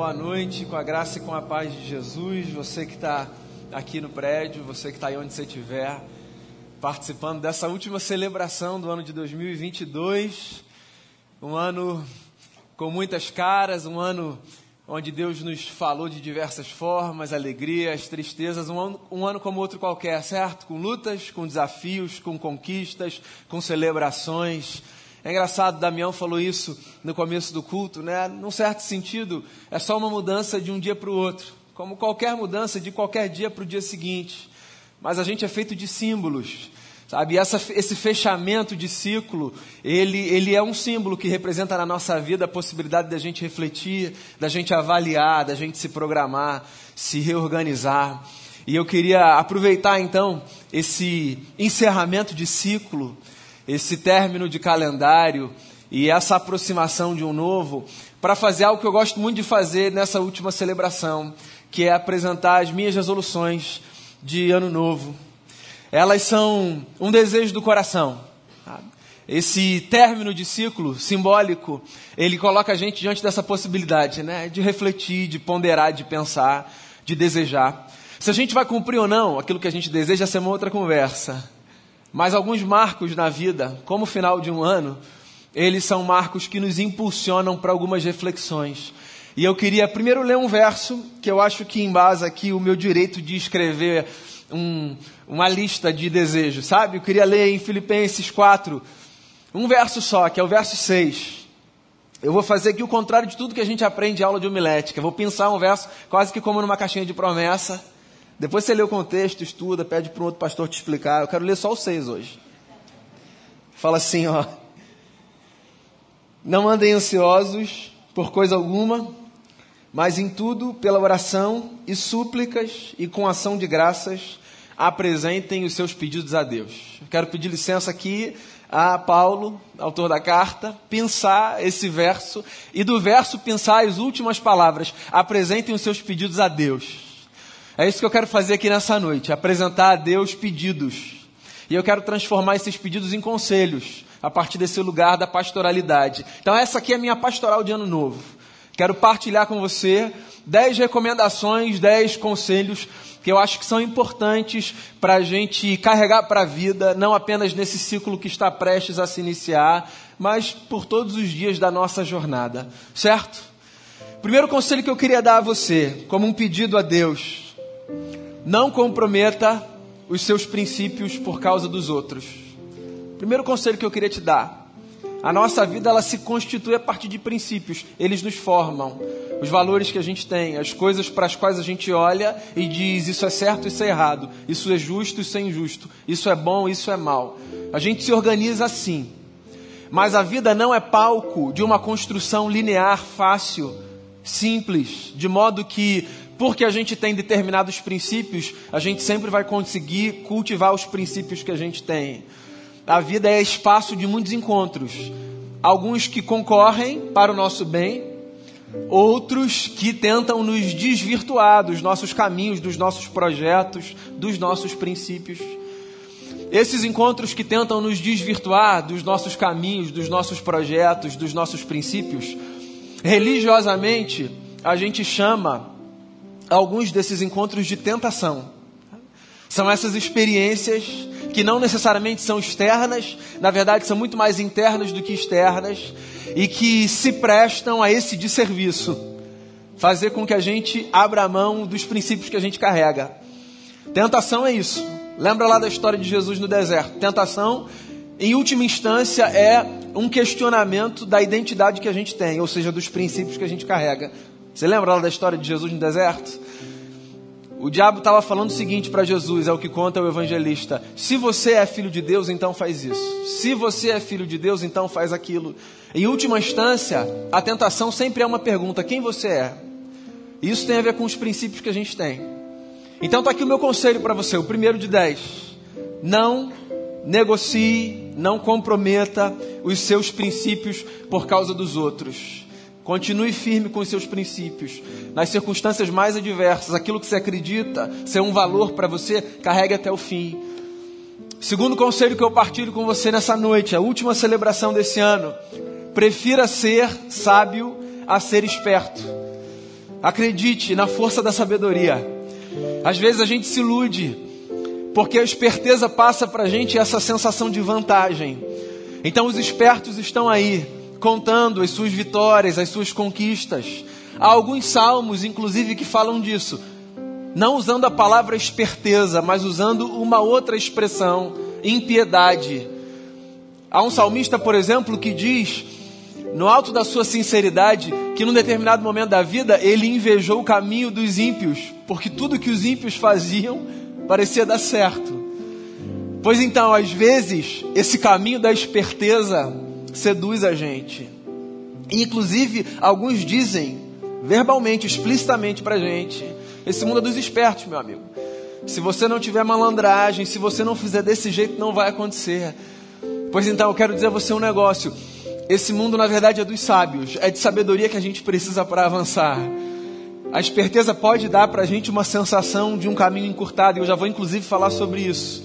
boa noite, com a graça e com a paz de Jesus. Você que está aqui no prédio, você que está aí onde você estiver, participando dessa última celebração do ano de 2022. Um ano com muitas caras, um ano onde Deus nos falou de diversas formas, alegrias, tristezas, um ano, um ano como outro qualquer, certo? Com lutas, com desafios, com conquistas, com celebrações é engraçado, Damião falou isso no começo do culto, né? Num certo sentido, é só uma mudança de um dia para o outro, como qualquer mudança de qualquer dia para o dia seguinte. Mas a gente é feito de símbolos, sabe? E essa, esse fechamento de ciclo, ele, ele é um símbolo que representa na nossa vida a possibilidade da gente refletir, da gente avaliar, da gente se programar, se reorganizar. E eu queria aproveitar então esse encerramento de ciclo esse término de calendário e essa aproximação de um novo, para fazer algo que eu gosto muito de fazer nessa última celebração, que é apresentar as minhas resoluções de ano novo. Elas são um desejo do coração. Esse término de ciclo simbólico, ele coloca a gente diante dessa possibilidade, né? De refletir, de ponderar, de pensar, de desejar. Se a gente vai cumprir ou não aquilo que a gente deseja, essa é uma outra conversa. Mas alguns marcos na vida, como o final de um ano, eles são marcos que nos impulsionam para algumas reflexões. E eu queria primeiro ler um verso que eu acho que embasa aqui o meu direito de escrever um, uma lista de desejos, sabe? Eu queria ler em Filipenses 4, um verso só, que é o verso 6. Eu vou fazer aqui o contrário de tudo que a gente aprende em aula de homilética. Eu vou pensar um verso quase que como numa caixinha de promessa depois você lê o contexto, estuda, pede para um outro pastor te explicar. Eu quero ler só os seis hoje. Fala assim, ó. Não andem ansiosos por coisa alguma, mas em tudo, pela oração e súplicas e com ação de graças, apresentem os seus pedidos a Deus. Eu quero pedir licença aqui a Paulo, autor da carta, pensar esse verso e do verso pensar as últimas palavras. Apresentem os seus pedidos a Deus. É isso que eu quero fazer aqui nessa noite, apresentar a Deus pedidos. E eu quero transformar esses pedidos em conselhos, a partir desse lugar da pastoralidade. Então essa aqui é a minha pastoral de ano novo. Quero partilhar com você dez recomendações, dez conselhos que eu acho que são importantes para a gente carregar para a vida, não apenas nesse ciclo que está prestes a se iniciar, mas por todos os dias da nossa jornada, certo? Primeiro conselho que eu queria dar a você, como um pedido a Deus, não comprometa os seus princípios por causa dos outros. Primeiro conselho que eu queria te dar. A nossa vida ela se constitui a partir de princípios. Eles nos formam. Os valores que a gente tem, as coisas para as quais a gente olha e diz isso é certo, isso é errado, isso é justo, isso é injusto, isso é bom, isso é mal. A gente se organiza assim. Mas a vida não é palco de uma construção linear, fácil, simples, de modo que porque a gente tem determinados princípios, a gente sempre vai conseguir cultivar os princípios que a gente tem. A vida é espaço de muitos encontros. Alguns que concorrem para o nosso bem, outros que tentam nos desvirtuar dos nossos caminhos, dos nossos projetos, dos nossos princípios. Esses encontros que tentam nos desvirtuar dos nossos caminhos, dos nossos projetos, dos nossos princípios, religiosamente a gente chama alguns desses encontros de tentação. São essas experiências que não necessariamente são externas, na verdade são muito mais internas do que externas, e que se prestam a esse de serviço fazer com que a gente abra mão dos princípios que a gente carrega. Tentação é isso. Lembra lá da história de Jesus no deserto? Tentação, em última instância, é um questionamento da identidade que a gente tem, ou seja, dos princípios que a gente carrega. Você lembra lá da história de Jesus no deserto? O diabo estava falando o seguinte para Jesus, é o que conta o evangelista: se você é filho de Deus, então faz isso. Se você é filho de Deus, então faz aquilo. Em última instância, a tentação sempre é uma pergunta: quem você é? Isso tem a ver com os princípios que a gente tem. Então está aqui o meu conselho para você, o primeiro de dez: não negocie, não comprometa os seus princípios por causa dos outros. Continue firme com os seus princípios. Nas circunstâncias mais adversas, aquilo que você acredita ser um valor para você, carregue até o fim. Segundo conselho que eu partilho com você nessa noite, a última celebração desse ano. Prefira ser sábio a ser esperto. Acredite na força da sabedoria. Às vezes a gente se ilude, porque a esperteza passa para a gente essa sensação de vantagem. Então os espertos estão aí, contando as suas vitórias, as suas conquistas. Há alguns salmos, inclusive, que falam disso. Não usando a palavra esperteza, mas usando uma outra expressão, impiedade. Há um salmista, por exemplo, que diz, no alto da sua sinceridade, que num determinado momento da vida ele invejou o caminho dos ímpios, porque tudo que os ímpios faziam parecia dar certo. Pois então, às vezes, esse caminho da esperteza seduz a gente. Inclusive, alguns dizem, verbalmente, explicitamente para a gente, esse mundo é dos espertos, meu amigo. Se você não tiver malandragem, se você não fizer desse jeito, não vai acontecer. Pois então, eu quero dizer a você um negócio. Esse mundo, na verdade, é dos sábios. É de sabedoria que a gente precisa para avançar. A esperteza pode dar para a gente uma sensação de um caminho encurtado, e eu já vou inclusive falar sobre isso.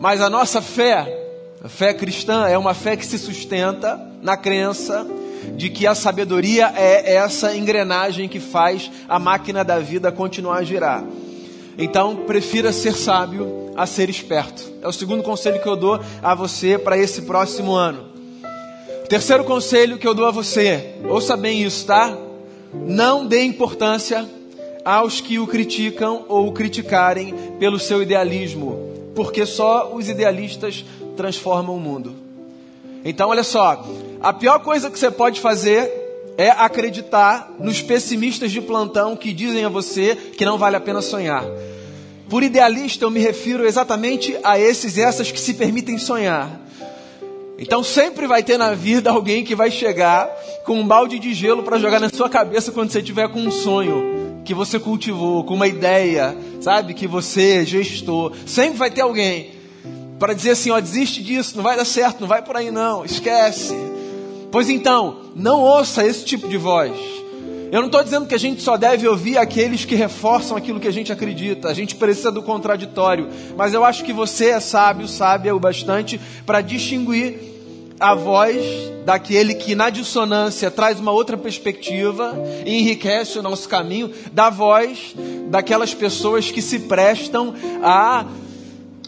Mas a nossa fé, a fé cristã, é uma fé que se sustenta na crença de que a sabedoria é essa engrenagem que faz a máquina da vida continuar a girar. Então, prefira ser sábio a ser esperto. É o segundo conselho que eu dou a você para esse próximo ano. Terceiro conselho que eu dou a você, ouça bem isso, tá? Não dê importância aos que o criticam ou o criticarem pelo seu idealismo, porque só os idealistas transformam o mundo. Então, olha só, a pior coisa que você pode fazer é acreditar nos pessimistas de plantão que dizem a você que não vale a pena sonhar. Por idealista, eu me refiro exatamente a esses e essas que se permitem sonhar. Então sempre vai ter na vida alguém que vai chegar com um balde de gelo para jogar na sua cabeça quando você tiver com um sonho que você cultivou, com uma ideia, sabe, que você gestou. Sempre vai ter alguém para dizer assim, ó, desiste disso, não vai dar certo, não vai por aí não, esquece. Pois então, não ouça esse tipo de voz. Eu não estou dizendo que a gente só deve ouvir aqueles que reforçam aquilo que a gente acredita. A gente precisa do contraditório. Mas eu acho que você é sábio, sábia o bastante para distinguir a voz daquele que na dissonância traz uma outra perspectiva e enriquece o nosso caminho, da voz daquelas pessoas que se prestam a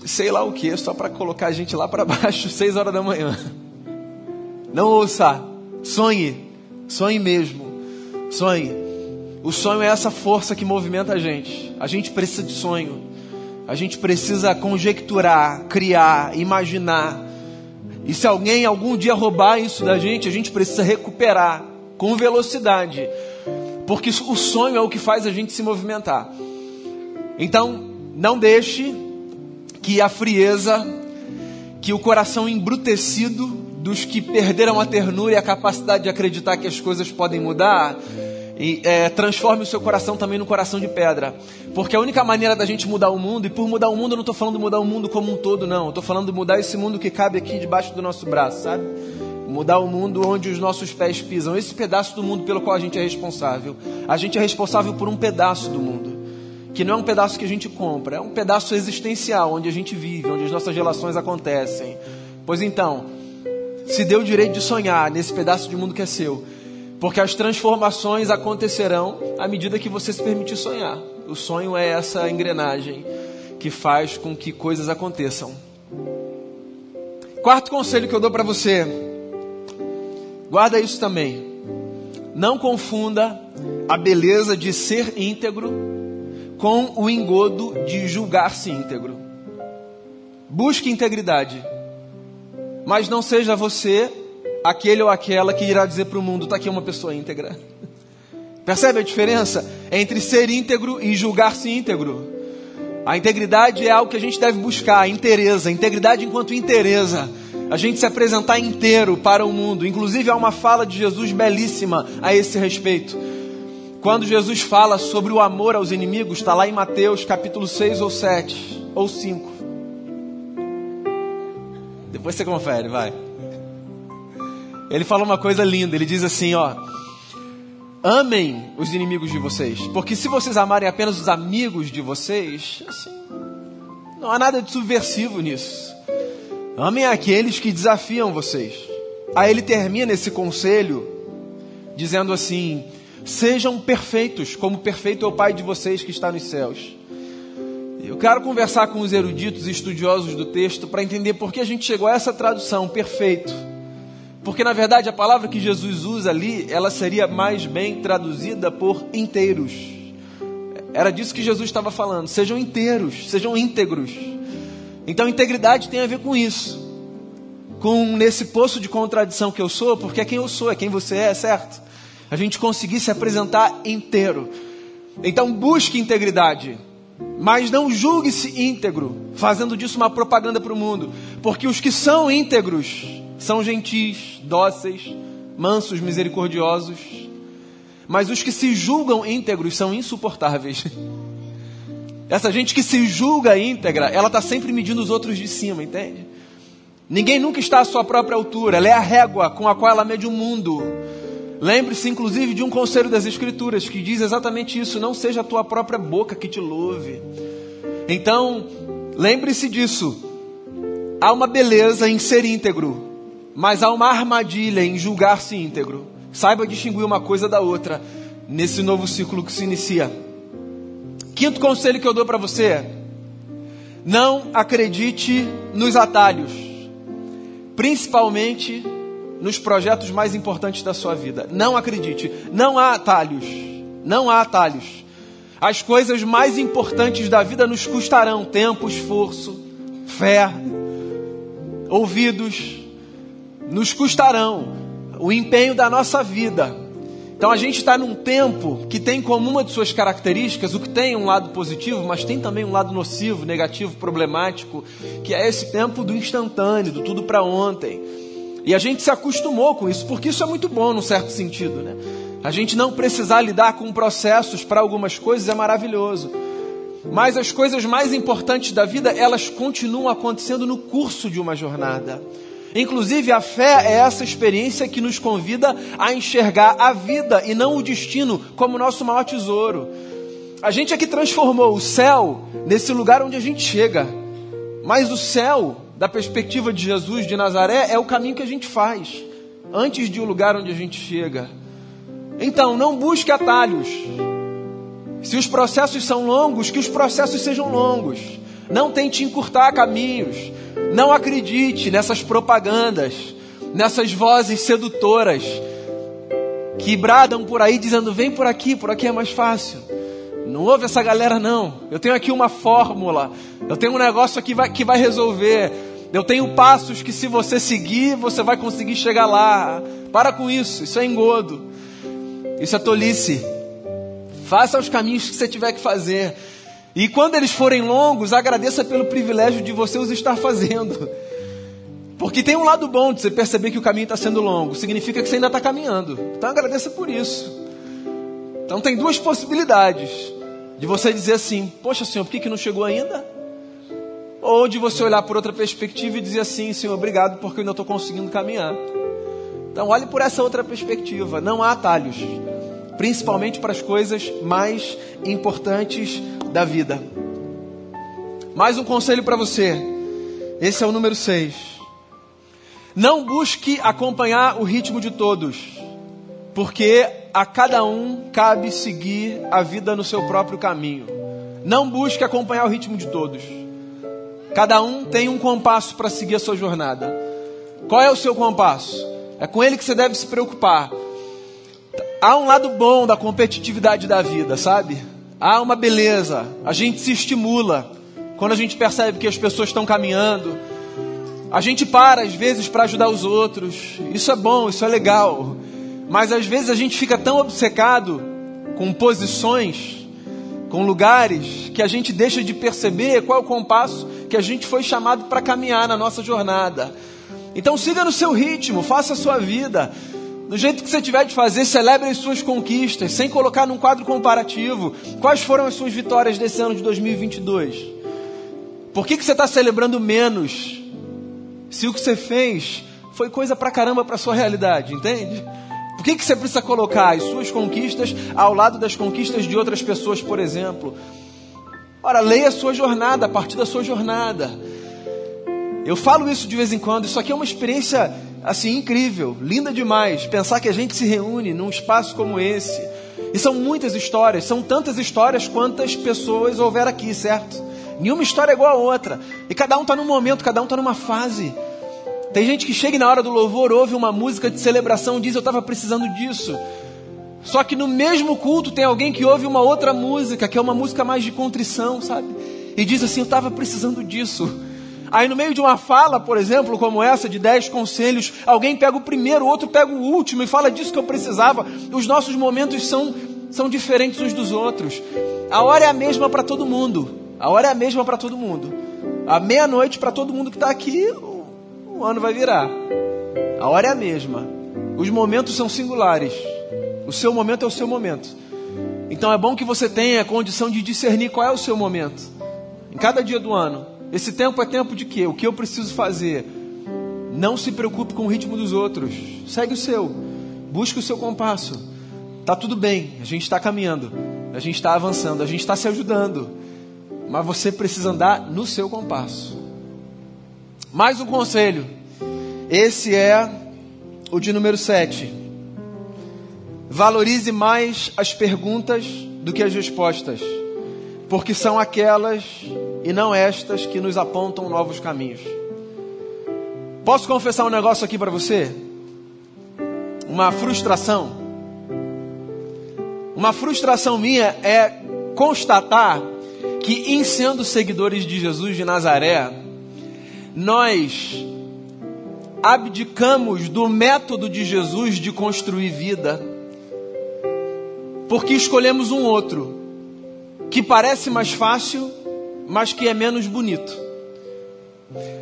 sei lá o que, só para colocar a gente lá para baixo, seis horas da manhã. Não ouça, sonhe, sonhe mesmo, sonhe. O sonho é essa força que movimenta a gente. A gente precisa de sonho. A gente precisa conjecturar, criar, imaginar. E se alguém algum dia roubar isso da gente, a gente precisa recuperar com velocidade. Porque o sonho é o que faz a gente se movimentar. Então, não deixe que a frieza, que o coração embrutecido dos que perderam a ternura e a capacidade de acreditar que as coisas podem mudar, e, é, transforme o seu coração também no coração de pedra. Porque a única maneira da gente mudar o mundo, e por mudar o mundo eu não estou falando mudar o mundo como um todo, não. Estou falando mudar esse mundo que cabe aqui debaixo do nosso braço, sabe? Mudar o mundo onde os nossos pés pisam. Esse pedaço do mundo pelo qual a gente é responsável. A gente é responsável por um pedaço do mundo. Que não é um pedaço que a gente compra, é um pedaço existencial, onde a gente vive, onde as nossas relações acontecem. Pois então, se dê o direito de sonhar nesse pedaço de mundo que é seu. Porque as transformações acontecerão à medida que você se permitir sonhar. O sonho é essa engrenagem que faz com que coisas aconteçam. Quarto conselho que eu dou para você. Guarda isso também. Não confunda a beleza de ser íntegro com o engodo de julgar-se íntegro. Busque integridade mas não seja você aquele ou aquela que irá dizer para o mundo: está aqui uma pessoa íntegra. Percebe a diferença entre ser íntegro e julgar-se íntegro? A integridade é algo que a gente deve buscar, a inteireza, a integridade enquanto inteireza. A gente se apresentar inteiro para o mundo. Inclusive, há uma fala de Jesus belíssima a esse respeito. Quando Jesus fala sobre o amor aos inimigos, está lá em Mateus capítulo 6 ou 7, ou 5. Depois você confere, vai. Ele fala uma coisa linda, ele diz assim, ó: Amem os inimigos de vocês, porque se vocês amarem apenas os amigos de vocês, assim, não há nada de subversivo nisso. Amem aqueles que desafiam vocês. Aí ele termina esse conselho dizendo assim: Sejam perfeitos, como perfeito é o Pai de vocês que está nos céus. Eu quero conversar com os eruditos e estudiosos do texto para entender por que a gente chegou a essa tradução, perfeito. Porque na verdade a palavra que Jesus usa ali, ela seria mais bem traduzida por inteiros. Era disso que Jesus estava falando. Sejam inteiros, sejam íntegros. Então integridade tem a ver com isso. Com nesse poço de contradição que eu sou, porque é quem eu sou, é quem você é, certo? A gente conseguir se apresentar inteiro. Então busque integridade. Mas não julgue-se íntegro, fazendo disso uma propaganda para o mundo. Porque os que são íntegros são gentis, dóceis, mansos, misericordiosos. Mas os que se julgam íntegros são insuportáveis. Essa gente que se julga íntegra, ela está sempre medindo os outros de cima, entende? Ninguém nunca está à sua própria altura, ela é a régua com a qual ela mede o mundo. Lembre-se, inclusive, de um conselho das Escrituras que diz exatamente isso: não seja a tua própria boca que te louve. Então, lembre-se disso. Há uma beleza em ser íntegro, mas há uma armadilha em julgar-se íntegro. Saiba distinguir uma coisa da outra nesse novo ciclo que se inicia. Quinto conselho que eu dou para você: não acredite nos atalhos, principalmente nos projetos mais importantes da sua vida. Não acredite, não há atalhos. Não há atalhos. As coisas mais importantes da vida nos custarão tempo, esforço, fé, ouvidos, nos custarão o empenho da nossa vida. Então a gente está num tempo que tem como uma de suas características, o que tem um lado positivo, mas tem também um lado nocivo, negativo, problemático, que é esse tempo do instantâneo, do tudo para ontem. E a gente se acostumou com isso, porque isso é muito bom num certo sentido, né? A gente não precisar lidar com processos para algumas coisas é maravilhoso. Mas as coisas mais importantes da vida, elas continuam acontecendo no curso de uma jornada. Inclusive, a fé é essa experiência que nos convida a enxergar a vida e não o destino como nosso maior tesouro. A gente é que transformou o céu nesse lugar onde a gente chega. Mas o céu da perspectiva de Jesus de Nazaré, é o caminho que a gente faz antes de o lugar onde a gente chega. Então, não busque atalhos. Se os processos são longos, que os processos sejam longos. Não tente encurtar caminhos. Não acredite nessas propagandas, nessas vozes sedutoras que bradam por aí dizendo: vem por aqui, por aqui é mais fácil. Não ouve essa galera, não. Eu tenho aqui uma fórmula. Eu tenho um negócio aqui vai, que vai resolver. Eu tenho passos que, se você seguir, você vai conseguir chegar lá. Para com isso. Isso é engodo. Isso é tolice. Faça os caminhos que você tiver que fazer. E quando eles forem longos, agradeça pelo privilégio de você os estar fazendo. Porque tem um lado bom de você perceber que o caminho está sendo longo. Significa que você ainda está caminhando. Então agradeça por isso. Então tem duas possibilidades de você dizer assim: Poxa, Senhor, por que, que não chegou ainda? Ou de você olhar por outra perspectiva e dizer assim: Senhor, obrigado porque eu ainda estou conseguindo caminhar. Então, olhe por essa outra perspectiva. Não há atalhos, principalmente para as coisas mais importantes da vida. Mais um conselho para você. Esse é o número 6. Não busque acompanhar o ritmo de todos, porque a cada um cabe seguir a vida no seu próprio caminho. Não busque acompanhar o ritmo de todos. Cada um tem um compasso para seguir a sua jornada. Qual é o seu compasso? É com ele que você deve se preocupar. Há um lado bom da competitividade da vida, sabe? Há uma beleza. A gente se estimula quando a gente percebe que as pessoas estão caminhando. A gente para às vezes para ajudar os outros. Isso é bom, isso é legal. Mas às vezes a gente fica tão obcecado com posições, com lugares, que a gente deixa de perceber qual é o compasso que a gente foi chamado para caminhar na nossa jornada. Então siga no seu ritmo, faça a sua vida. Do jeito que você tiver de fazer, celebre as suas conquistas, sem colocar num quadro comparativo. Quais foram as suas vitórias desse ano de 2022? Por que, que você está celebrando menos? Se o que você fez foi coisa pra caramba pra sua realidade, entende? Que, que você precisa colocar as suas conquistas ao lado das conquistas de outras pessoas, por exemplo? Ora, leia a sua jornada, a partir da sua jornada. Eu falo isso de vez em quando, isso aqui é uma experiência assim incrível, linda demais. Pensar que a gente se reúne num espaço como esse E são muitas histórias, são tantas histórias quantas pessoas houver aqui, certo? Nenhuma história é igual a outra. E cada um está num momento, cada um está numa fase. Tem gente que chega na hora do louvor, ouve uma música de celebração, diz eu estava precisando disso. Só que no mesmo culto tem alguém que ouve uma outra música, que é uma música mais de contrição, sabe? E diz assim: Eu estava precisando disso. Aí no meio de uma fala, por exemplo, como essa, de dez conselhos, alguém pega o primeiro, outro pega o último e fala disso que eu precisava. Os nossos momentos são, são diferentes uns dos outros. A hora é a mesma para todo mundo. A hora é a mesma para todo mundo. A meia-noite para todo mundo que está aqui, o, ano vai virar. A hora é a mesma. Os momentos são singulares. O seu momento é o seu momento. Então é bom que você tenha a condição de discernir qual é o seu momento. Em cada dia do ano. Esse tempo é tempo de quê? O que eu preciso fazer? Não se preocupe com o ritmo dos outros. Segue o seu. Busque o seu compasso. Tá tudo bem. A gente está caminhando. A gente está avançando. A gente está se ajudando. Mas você precisa andar no seu compasso. Mais um conselho. Esse é o de número 7. Valorize mais as perguntas do que as respostas, porque são aquelas e não estas que nos apontam novos caminhos. Posso confessar um negócio aqui para você? Uma frustração. Uma frustração minha é constatar que, em sendo seguidores de Jesus de Nazaré, nós abdicamos do método de Jesus de construir vida porque escolhemos um outro que parece mais fácil, mas que é menos bonito.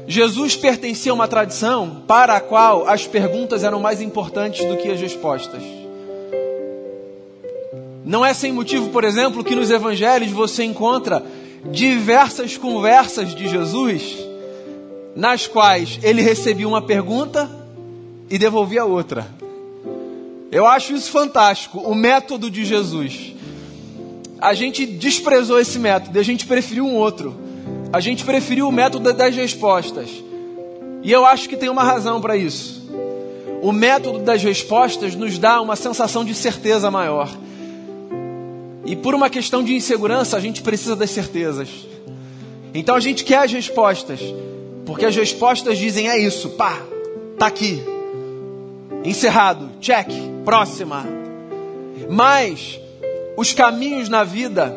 Jesus pertencia a uma tradição para a qual as perguntas eram mais importantes do que as respostas. Não é sem motivo, por exemplo, que nos evangelhos você encontra diversas conversas de Jesus nas quais ele recebia uma pergunta e devolvia outra. Eu acho isso fantástico, o método de Jesus. A gente desprezou esse método, a gente preferiu um outro. A gente preferiu o método das respostas. E eu acho que tem uma razão para isso. O método das respostas nos dá uma sensação de certeza maior. E por uma questão de insegurança, a gente precisa das certezas. Então a gente quer as respostas, porque as respostas dizem é isso, pá, tá aqui. Encerrado, check, próxima. Mas os caminhos na vida,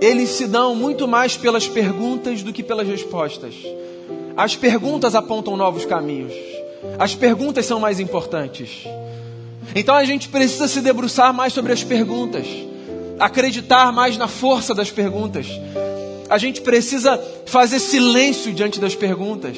eles se dão muito mais pelas perguntas do que pelas respostas. As perguntas apontam novos caminhos. As perguntas são mais importantes. Então a gente precisa se debruçar mais sobre as perguntas, acreditar mais na força das perguntas. A gente precisa fazer silêncio diante das perguntas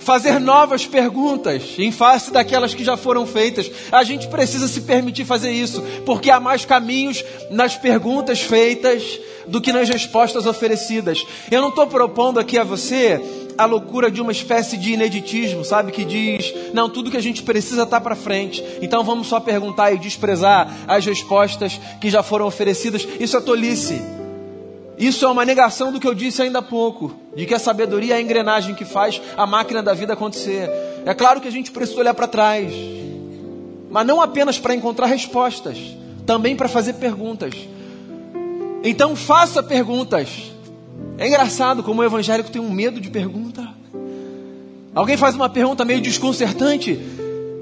fazer novas perguntas em face daquelas que já foram feitas. A gente precisa se permitir fazer isso, porque há mais caminhos nas perguntas feitas do que nas respostas oferecidas. Eu não estou propondo aqui a você a loucura de uma espécie de ineditismo, sabe? Que diz, não, tudo que a gente precisa está para frente. Então vamos só perguntar e desprezar as respostas que já foram oferecidas. Isso é tolice. Isso é uma negação do que eu disse ainda há pouco, de que a sabedoria é a engrenagem que faz a máquina da vida acontecer. É claro que a gente precisa olhar para trás, mas não apenas para encontrar respostas, também para fazer perguntas. Então faça perguntas. É engraçado como o evangélico tem um medo de pergunta. Alguém faz uma pergunta meio desconcertante,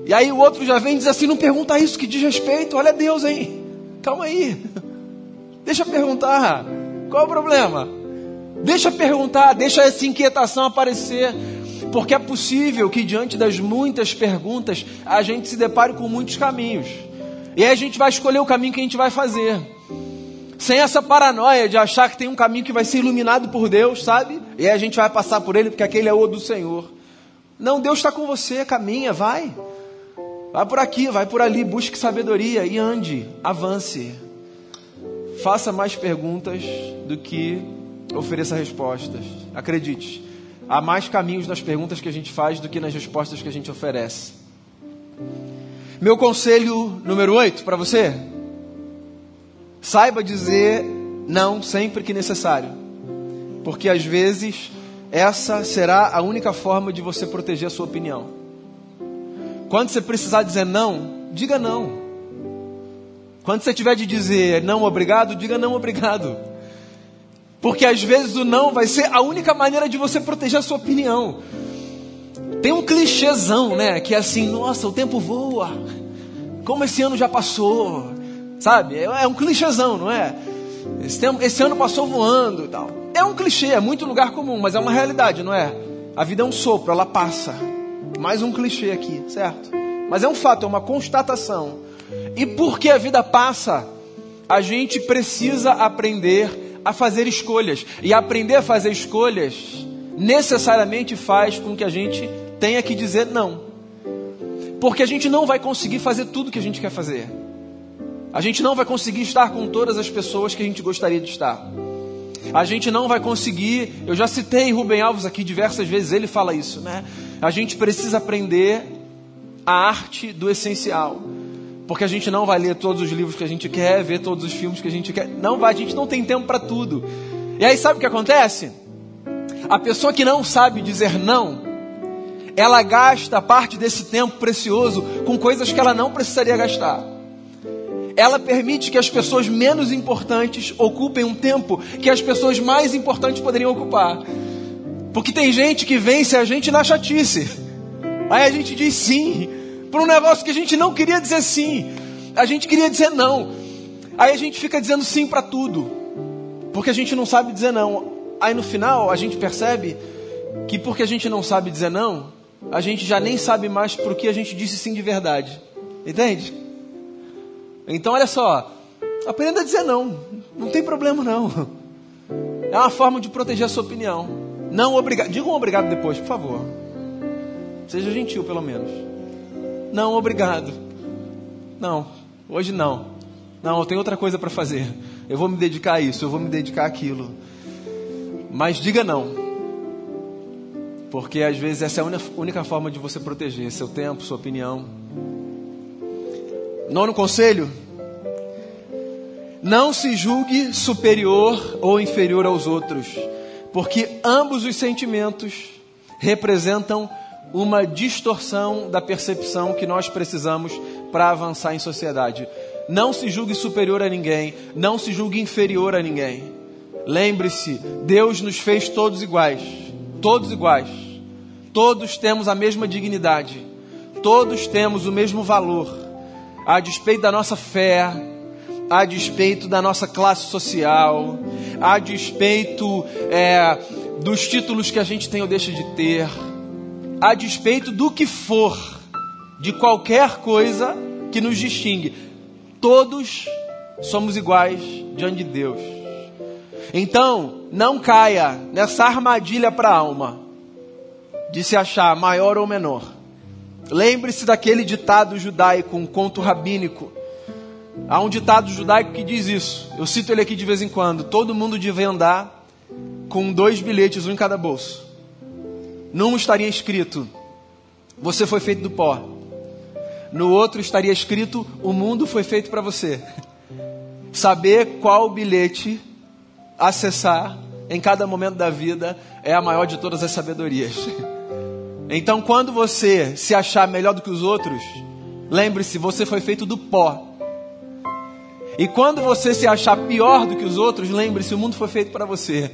e aí o outro já vem e diz assim: não pergunta isso que diz respeito, olha Deus, hein? Calma aí, deixa eu perguntar. Qual o problema? Deixa perguntar, deixa essa inquietação aparecer. Porque é possível que diante das muitas perguntas a gente se depare com muitos caminhos. E aí a gente vai escolher o caminho que a gente vai fazer. Sem essa paranoia de achar que tem um caminho que vai ser iluminado por Deus, sabe? E aí a gente vai passar por ele porque aquele é o do Senhor. Não, Deus está com você, caminha, vai. Vai por aqui, vai por ali, busque sabedoria e ande, avance. Faça mais perguntas do que ofereça respostas. Acredite, há mais caminhos nas perguntas que a gente faz do que nas respostas que a gente oferece. Meu conselho número 8 para você: saiba dizer não sempre que necessário, porque às vezes essa será a única forma de você proteger a sua opinião. Quando você precisar dizer não, diga não. Quando você tiver de dizer não obrigado, diga não obrigado. Porque às vezes o não vai ser a única maneira de você proteger a sua opinião. Tem um clichêzão, né? Que é assim, nossa, o tempo voa. Como esse ano já passou. Sabe? É, é um clichêzão, não é? Esse, tempo, esse ano passou voando e tal. É um clichê, é muito lugar comum, mas é uma realidade, não é? A vida é um sopro, ela passa. Mais um clichê aqui, certo? Mas é um fato, é uma constatação. E porque a vida passa, a gente precisa aprender a fazer escolhas. E aprender a fazer escolhas necessariamente faz com que a gente tenha que dizer não. Porque a gente não vai conseguir fazer tudo que a gente quer fazer. A gente não vai conseguir estar com todas as pessoas que a gente gostaria de estar. A gente não vai conseguir. Eu já citei Rubem Alves aqui diversas vezes, ele fala isso, né? A gente precisa aprender a arte do essencial. Porque a gente não vai ler todos os livros que a gente quer, ver todos os filmes que a gente quer. Não vai, a gente não tem tempo para tudo. E aí sabe o que acontece? A pessoa que não sabe dizer não, ela gasta parte desse tempo precioso com coisas que ela não precisaria gastar. Ela permite que as pessoas menos importantes ocupem um tempo que as pessoas mais importantes poderiam ocupar. Porque tem gente que vence a gente na chatice. Aí a gente diz sim para um negócio que a gente não queria dizer sim. A gente queria dizer não. Aí a gente fica dizendo sim para tudo. Porque a gente não sabe dizer não. Aí no final a gente percebe que porque a gente não sabe dizer não, a gente já nem sabe mais por que a gente disse sim de verdade. Entende? Então, olha só, aprenda a dizer não. Não tem problema, não. É uma forma de proteger a sua opinião. Não obrigado. Diga um obrigado depois, por favor. Seja gentil, pelo menos. Não, obrigado. Não, hoje não. Não, eu tenho outra coisa para fazer. Eu vou me dedicar a isso, eu vou me dedicar àquilo. Mas diga não. Porque às vezes essa é a única forma de você proteger seu tempo, sua opinião. Nono conselho: não se julgue superior ou inferior aos outros, porque ambos os sentimentos representam uma distorção da percepção que nós precisamos para avançar em sociedade. Não se julgue superior a ninguém, não se julgue inferior a ninguém. Lembre-se, Deus nos fez todos iguais todos iguais. Todos temos a mesma dignidade. Todos temos o mesmo valor. A despeito da nossa fé, a despeito da nossa classe social, a despeito é, dos títulos que a gente tem ou deixa de ter, a despeito do que for, de qualquer coisa que nos distingue, todos somos iguais diante de Deus. Então, não caia nessa armadilha para a alma de se achar maior ou menor. Lembre-se daquele ditado judaico, um conto rabínico. Há um ditado judaico que diz isso. Eu cito ele aqui de vez em quando. Todo mundo devia andar com dois bilhetes, um em cada bolso. Num estaria escrito: Você foi feito do pó. No outro estaria escrito: O mundo foi feito para você. Saber qual bilhete acessar em cada momento da vida é a maior de todas as sabedorias. Então, quando você se achar melhor do que os outros, lembre-se, você foi feito do pó. E quando você se achar pior do que os outros, lembre-se, o mundo foi feito para você.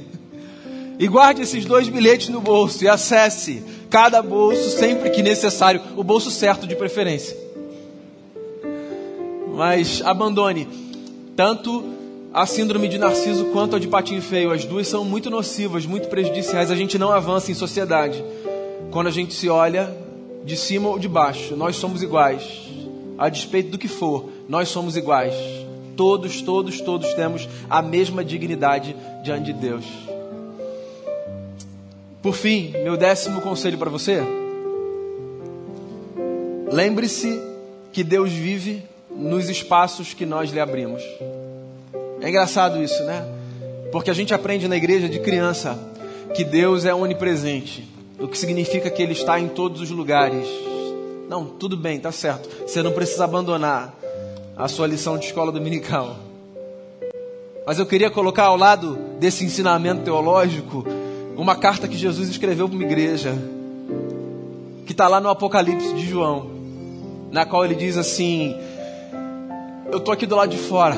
E guarde esses dois bilhetes no bolso e acesse cada bolso sempre que necessário, o bolso certo de preferência. Mas abandone tanto a síndrome de Narciso quanto a de patinho feio. As duas são muito nocivas, muito prejudiciais. A gente não avança em sociedade. Quando a gente se olha de cima ou de baixo, nós somos iguais. A despeito do que for, nós somos iguais. Todos, todos, todos temos a mesma dignidade diante de Deus. Por fim, meu décimo conselho para você. Lembre-se que Deus vive nos espaços que nós lhe abrimos. É engraçado isso, né? Porque a gente aprende na igreja de criança que Deus é onipresente, o que significa que Ele está em todos os lugares. Não, tudo bem, tá certo. Você não precisa abandonar a sua lição de escola dominical. Mas eu queria colocar ao lado desse ensinamento teológico uma carta que Jesus escreveu para uma igreja, que está lá no Apocalipse de João, na qual ele diz assim: eu tô aqui do lado de fora.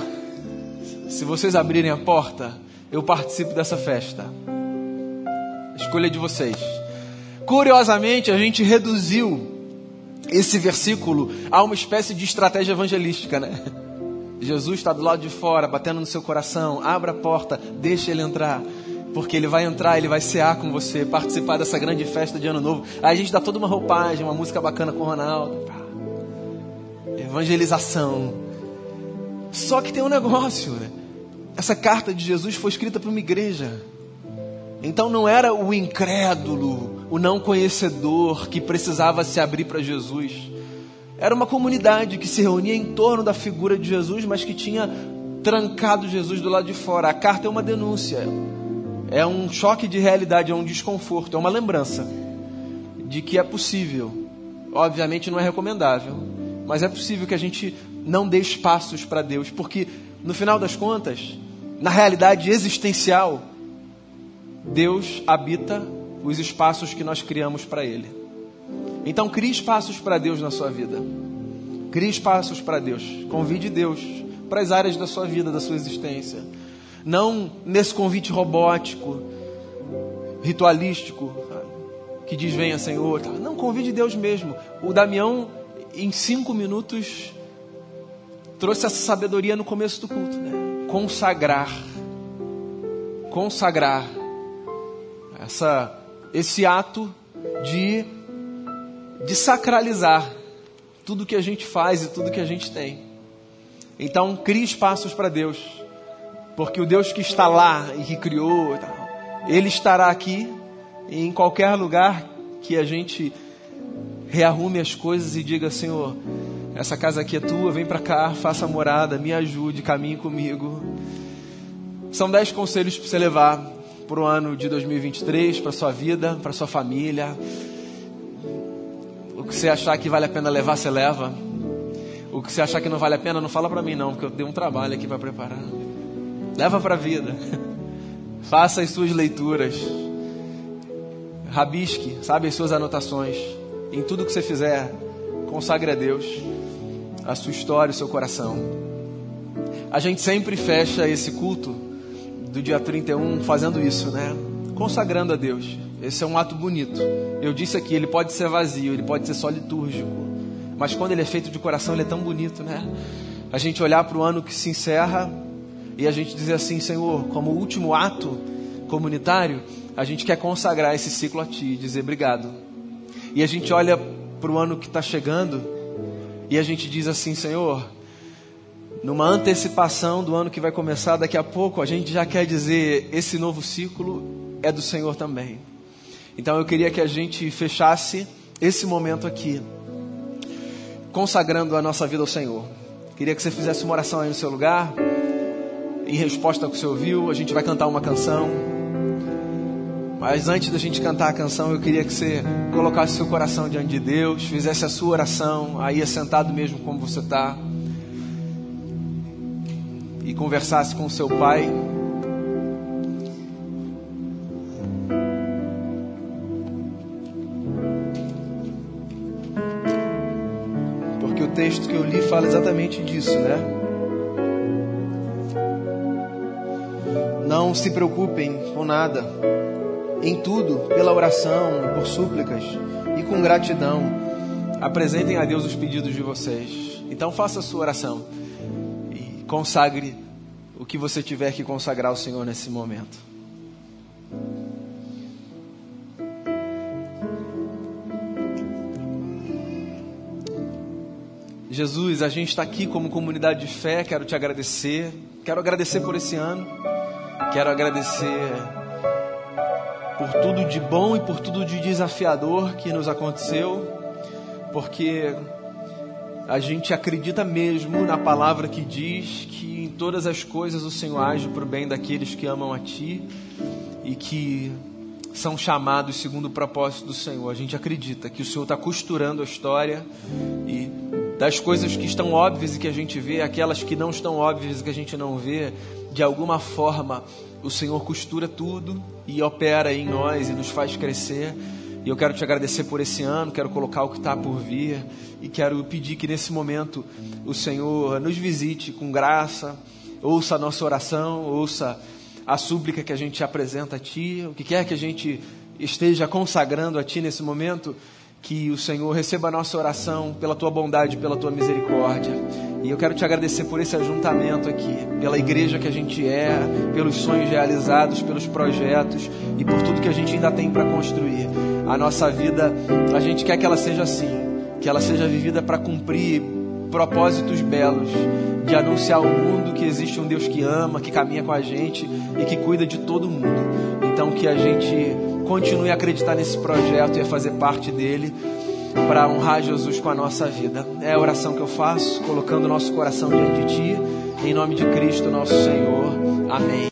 Se vocês abrirem a porta, eu participo dessa festa. Escolha de vocês. Curiosamente, a gente reduziu esse versículo a uma espécie de estratégia evangelística, né? Jesus está do lado de fora, batendo no seu coração. Abra a porta, deixe ele entrar. Porque ele vai entrar, ele vai cear com você, participar dessa grande festa de Ano Novo. Aí a gente dá toda uma roupagem, uma música bacana com o Ronaldo. Evangelização. Só que tem um negócio, né? Essa carta de Jesus foi escrita para uma igreja. Então não era o incrédulo, o não conhecedor que precisava se abrir para Jesus. Era uma comunidade que se reunia em torno da figura de Jesus, mas que tinha trancado Jesus do lado de fora. A carta é uma denúncia, é um choque de realidade, é um desconforto, é uma lembrança de que é possível. Obviamente não é recomendável, mas é possível que a gente não dê espaços para Deus, porque no final das contas, na realidade existencial, Deus habita os espaços que nós criamos para Ele. Então, crie espaços para Deus na sua vida. Crie espaços para Deus. Convide Deus para as áreas da sua vida, da sua existência. Não nesse convite robótico, ritualístico, que diz venha Senhor. Não, convide Deus mesmo. O Damião, em cinco minutos, trouxe essa sabedoria no começo do culto. Né? Consagrar. Consagrar. Essa, esse ato de de sacralizar tudo que a gente faz e tudo que a gente tem. Então, crie espaços para Deus, porque o Deus que está lá e que criou, Ele estará aqui em qualquer lugar que a gente rearrume as coisas e diga: Senhor, essa casa aqui é tua, vem para cá, faça morada, me ajude, caminhe comigo. São dez conselhos para você levar para o ano de 2023, para sua vida, para sua família que você achar que vale a pena levar, você leva. O que você achar que não vale a pena, não fala para mim não, porque eu dei um trabalho aqui para preparar. Leva para a vida. Faça as suas leituras. Rabisque, sabe, as suas anotações. Em tudo que você fizer, consagre a Deus a sua história, o seu coração. A gente sempre fecha esse culto do dia 31 fazendo isso, né? Consagrando a Deus. Esse é um ato bonito. Eu disse aqui, ele pode ser vazio, ele pode ser só litúrgico. Mas quando ele é feito de coração, ele é tão bonito, né? A gente olhar para o ano que se encerra e a gente dizer assim, Senhor, como último ato comunitário, a gente quer consagrar esse ciclo a Ti, dizer obrigado. E a gente olha para o ano que está chegando e a gente diz assim, Senhor, numa antecipação do ano que vai começar daqui a pouco, a gente já quer dizer: esse novo ciclo é do Senhor também. Então eu queria que a gente fechasse esse momento aqui, consagrando a nossa vida ao Senhor. Queria que você fizesse uma oração aí no seu lugar, em resposta ao que você ouviu. A gente vai cantar uma canção. Mas antes da gente cantar a canção, eu queria que você colocasse seu coração diante de Deus, fizesse a sua oração, aí sentado mesmo como você está, e conversasse com o seu Pai. texto que eu li fala exatamente disso, né? Não se preocupem com nada, em tudo, pela oração, por súplicas e com gratidão, apresentem a Deus os pedidos de vocês. Então faça a sua oração e consagre o que você tiver que consagrar ao Senhor nesse momento. Jesus, a gente está aqui como comunidade de fé. Quero te agradecer. Quero agradecer por esse ano. Quero agradecer por tudo de bom e por tudo de desafiador que nos aconteceu, porque a gente acredita mesmo na palavra que diz que em todas as coisas o Senhor age para o bem daqueles que amam a Ti e que são chamados segundo o propósito do Senhor. A gente acredita que o Senhor está costurando a história e das coisas que estão óbvias e que a gente vê, aquelas que não estão óbvias e que a gente não vê, de alguma forma o Senhor costura tudo e opera em nós e nos faz crescer. E eu quero te agradecer por esse ano, quero colocar o que está por vir e quero pedir que nesse momento o Senhor nos visite com graça, ouça a nossa oração, ouça a súplica que a gente apresenta a Ti, o que quer que a gente esteja consagrando a Ti nesse momento, que o Senhor receba a nossa oração pela Tua bondade, pela Tua misericórdia. E eu quero te agradecer por esse ajuntamento aqui, pela igreja que a gente é, pelos sonhos realizados, pelos projetos e por tudo que a gente ainda tem para construir. A nossa vida, a gente quer que ela seja assim, que ela seja vivida para cumprir propósitos belos, de anunciar ao mundo que existe um Deus que ama, que caminha com a gente e que cuida de todo mundo. Então que a gente continue a acreditar nesse projeto e a fazer parte dele para honrar Jesus com a nossa vida. É a oração que eu faço, colocando nosso coração diante de Ti, em nome de Cristo, nosso Senhor. Amém.